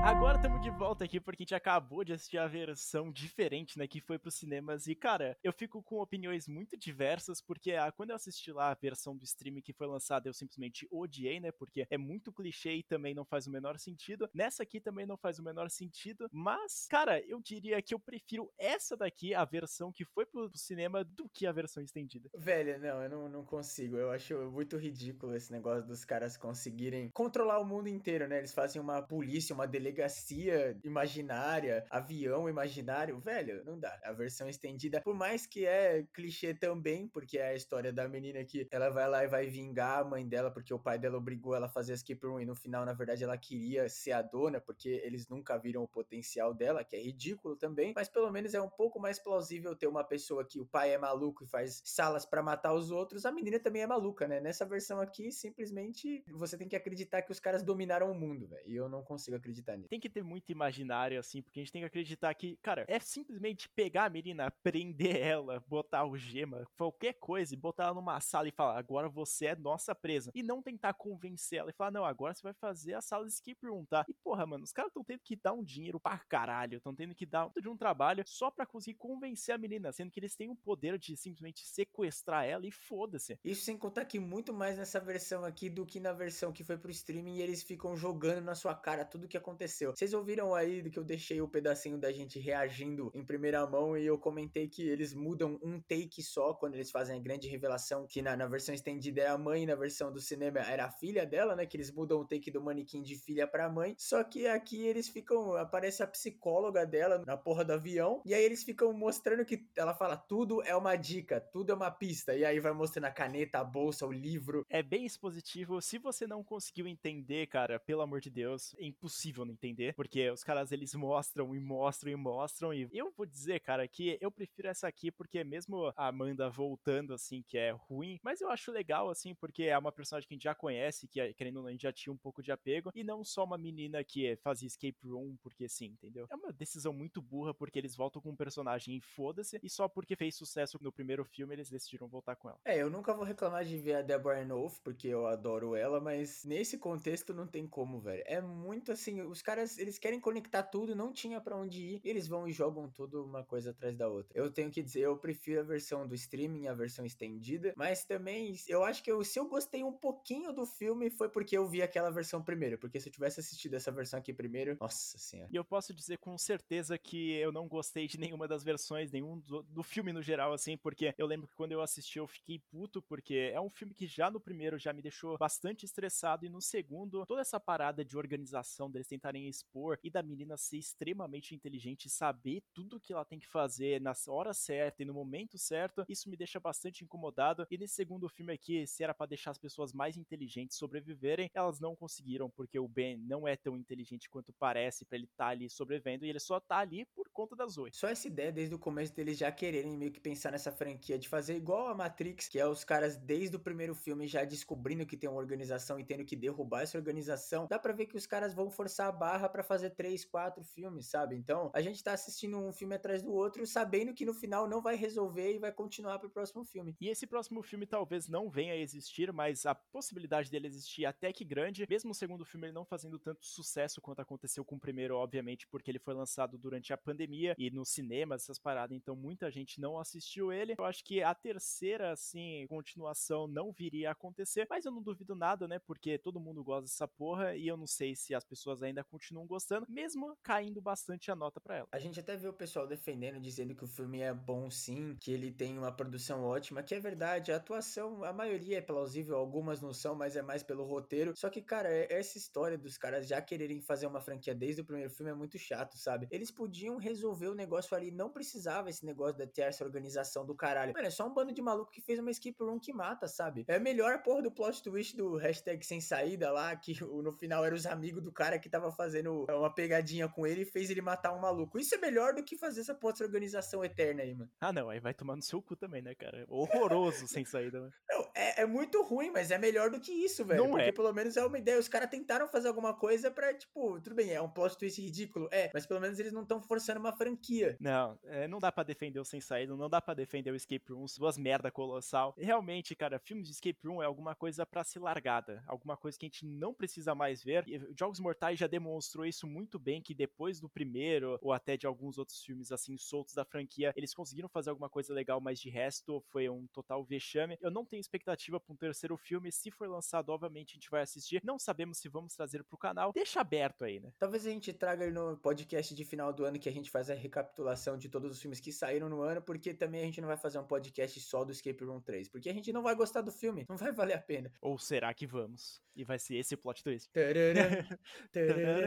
Agora estamos de volta aqui porque a gente acabou de assistir a versão diferente, né, que foi pros cinemas. E, cara, eu fico com opiniões muito diversas, porque ah, quando eu assisti lá a versão do streaming que foi lançada, eu simplesmente odiei, né, porque é muito clichê e também não faz o menor sentido. Nessa aqui também não faz o menor sentido, mas, cara, eu diria que eu prefiro essa daqui, a versão que foi pro, pro cinema, do que a versão estendida. Velho, não, eu não, não consigo. Eu acho muito ridículo esse negócio dos caras conseguirem controlar o mundo inteiro, né? Eles fazem uma polícia, uma delegacia delegacia imaginária, avião imaginário, velho, não dá. A versão estendida, por mais que é clichê também, porque é a história da menina que ela vai lá e vai vingar a mãe dela, porque o pai dela obrigou ela a fazer skip room e no final, na verdade, ela queria ser a dona, porque eles nunca viram o potencial dela, que é ridículo também, mas pelo menos é um pouco mais plausível ter uma pessoa que o pai é maluco e faz salas para matar os outros, a menina também é maluca, né? Nessa versão aqui, simplesmente você tem que acreditar que os caras dominaram o mundo, velho, e eu não consigo acreditar nisso tem que ter muito imaginário, assim, porque a gente tem que acreditar que, cara, é simplesmente pegar a menina, prender ela, botar o gema, qualquer coisa, e botar ela numa sala e falar, agora você é nossa presa. E não tentar convencer ela e falar, não, agora você vai fazer a sala de skip room, tá? E porra, mano, os caras estão tendo que dar um dinheiro pra caralho, estão tendo que dar de um trabalho só pra conseguir convencer a menina, sendo que eles têm o poder de simplesmente sequestrar ela e foda-se. Isso sem contar que muito mais nessa versão aqui do que na versão que foi pro streaming e eles ficam jogando na sua cara tudo que aconteceu aconteceu. Vocês ouviram aí do que eu deixei o pedacinho da gente reagindo em primeira mão e eu comentei que eles mudam um take só quando eles fazem a grande revelação que na, na versão estendida é a mãe, na versão do cinema era a filha dela, né? Que eles mudam o take do manequim de filha pra mãe. Só que aqui eles ficam. Aparece a psicóloga dela na porra do avião. E aí eles ficam mostrando que ela fala: tudo é uma dica, tudo é uma pista. E aí vai mostrando a caneta, a bolsa, o livro. É bem expositivo. Se você não conseguiu entender, cara, pelo amor de Deus, é impossível não entender entender, porque os caras eles mostram e mostram e mostram e eu vou dizer, cara, que eu prefiro essa aqui porque mesmo a Amanda voltando assim, que é ruim, mas eu acho legal assim, porque é uma personagem que a gente já conhece, que querendo ou não, a gente já tinha um pouco de apego e não só uma menina que fazia escape room porque sim, entendeu? É uma decisão muito burra porque eles voltam com um personagem e foda-se e só porque fez sucesso no primeiro filme eles decidiram voltar com ela. É, eu nunca vou reclamar de ver a Deborah Enough porque eu adoro ela, mas nesse contexto não tem como, velho. É muito assim, os caras eles querem conectar tudo, não tinha para onde ir, eles vão e jogam tudo uma coisa atrás da outra. Eu tenho que dizer, eu prefiro a versão do streaming, a versão estendida, mas também eu acho que eu, se eu gostei um pouquinho do filme foi porque eu vi aquela versão primeiro, porque se eu tivesse assistido essa versão aqui primeiro, nossa senhora. E eu posso dizer com certeza que eu não gostei de nenhuma das versões, nenhum do, do filme no geral, assim, porque eu lembro que quando eu assisti eu fiquei puto, porque é um filme que já no primeiro já me deixou bastante estressado e no segundo, toda essa parada de organização deles tentarem expor e da menina ser extremamente inteligente e saber tudo que ela tem que fazer na hora certa e no momento certo, isso me deixa bastante incomodado. E nesse segundo filme aqui, se era para deixar as pessoas mais inteligentes sobreviverem, elas não conseguiram, porque o Ben não é tão inteligente quanto parece para ele estar tá ali sobrevivendo e ele só tá ali por conta da Zoe. Só essa ideia desde o começo deles já quererem meio que pensar nessa franquia de fazer igual a Matrix, que é os caras desde o primeiro filme já descobrindo que tem uma organização e tendo que derrubar essa organização, dá para ver que os caras vão forçar a barra para fazer três, quatro filmes, sabe? Então, a gente tá assistindo um filme atrás do outro, sabendo que no final não vai resolver e vai continuar pro próximo filme. E esse próximo filme talvez não venha a existir, mas a possibilidade dele existir até que grande, mesmo o segundo filme ele não fazendo tanto sucesso quanto aconteceu com o primeiro, obviamente, porque ele foi lançado durante a pandemia pandemia e nos cinemas, essas paradas, então muita gente não assistiu ele. Eu acho que a terceira, assim, continuação não viria a acontecer, mas eu não duvido nada, né? Porque todo mundo gosta dessa porra e eu não sei se as pessoas ainda continuam gostando, mesmo caindo bastante a nota para ela. A gente até vê o pessoal defendendo, dizendo que o filme é bom sim, que ele tem uma produção ótima, que é verdade, a atuação, a maioria é plausível, algumas não são, mas é mais pelo roteiro. Só que, cara, é, essa história dos caras já quererem fazer uma franquia desde o primeiro filme é muito chato, sabe? Eles podiam resolver o negócio ali, não precisava esse negócio de ter essa organização do caralho. Mano, é só um bando de maluco que fez uma escape room que mata, sabe? É melhor a porra do plot twist do hashtag sem saída lá, que no final eram os amigos do cara que tava fazendo uma pegadinha com ele e fez ele matar um maluco. Isso é melhor do que fazer essa de organização eterna aí, mano. Ah, não, aí vai tomar no seu cu também, né, cara? Horroroso sem saída, mano. Não, é, é, muito ruim, mas é melhor do que isso, velho. Não porque é. pelo menos é uma ideia. Os caras tentaram fazer alguma coisa pra, tipo, tudo bem, é um plot twist ridículo, é, mas pelo menos eles não estão forçando uma franquia. Não, é, não dá para defender o sem saída, não dá para defender o escape room, duas merda colossal. Realmente, cara, filmes de escape room é alguma coisa para ser largada, alguma coisa que a gente não precisa mais ver. E Jogos Mortais já demonstrou isso muito bem, que depois do primeiro, ou até de alguns outros filmes assim soltos da franquia, eles conseguiram fazer alguma coisa legal, mas de resto foi um total vexame. Eu não tenho expectativa para um terceiro filme, se for lançado, obviamente a gente vai assistir. Não sabemos se vamos trazer pro canal. Deixa aberto aí, né? Talvez a gente traga no podcast de final do ano que a gente faz a recapitulação de todos os filmes que saíram no ano, porque também a gente não vai fazer um podcast só do Escape Room 3, porque a gente não vai gostar do filme, não vai valer a pena. Ou será que vamos? E vai ser esse o plot twist.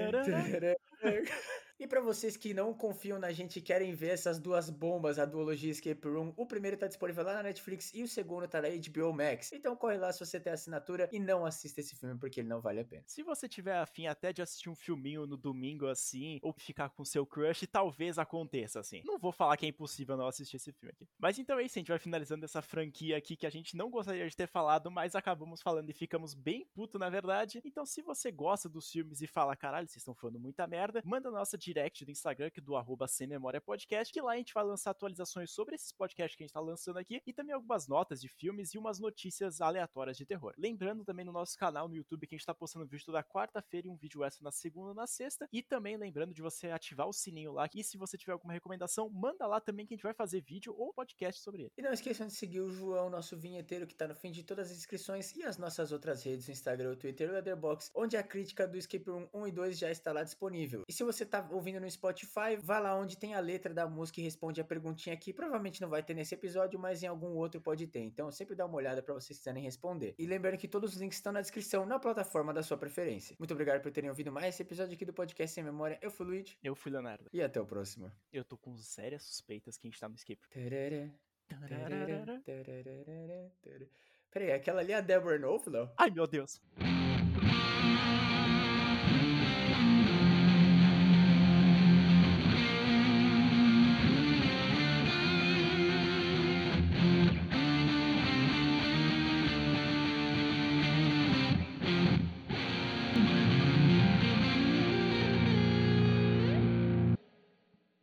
da, da, da. E para vocês que não confiam na gente e querem ver essas duas bombas, a duologia Escape Room, o primeiro tá disponível lá na Netflix e o segundo tá na HBO Max. Então corre lá se você tem assinatura e não assista esse filme porque ele não vale a pena. Se você tiver afim até de assistir um filminho no domingo assim, ou ficar com seu crush, talvez aconteça assim. Não vou falar que é impossível não assistir esse filme aqui. Mas então é isso, a gente vai finalizando essa franquia aqui que a gente não gostaria de ter falado, mas acabamos falando e ficamos bem puto na verdade. Então se você gosta dos filmes e fala, caralho, vocês estão falando muita merda, manda nossa direct do Instagram, que é do arroba Sem Memória Podcast, que lá a gente vai lançar atualizações sobre esses podcasts que a gente tá lançando aqui e também algumas notas de filmes e umas notícias aleatórias de terror. Lembrando também no nosso canal no YouTube que a gente tá postando vídeo toda quarta-feira e um vídeo extra na segunda e na sexta. E também lembrando de você ativar o sininho lá. E se você tiver alguma recomendação, manda lá também que a gente vai fazer vídeo ou podcast sobre ele. E não esqueçam de seguir o João, nosso vinheteiro, que tá no fim de todas as inscrições e as nossas outras redes, o Instagram, o Twitter e o Letterboxd, onde a crítica do Escape Room 1 e 2 já está lá disponível. E se você tá ouvindo no Spotify, vá lá onde tem a letra da música e responde a perguntinha aqui. Provavelmente não vai ter nesse episódio, mas em algum outro pode ter. Então sempre dá uma olhada para vocês quiserem responder. E lembrando que todos os links estão na descrição na plataforma da sua preferência. Muito obrigado por terem ouvido mais esse episódio aqui do podcast Sem Memória. Eu fui o Luigi. Eu fui Leonardo. E até o próximo. Eu tô com sérias suspeitas que a gente tá no escape. Peraí, aquela ali é a Deborah não? Ai, meu Deus.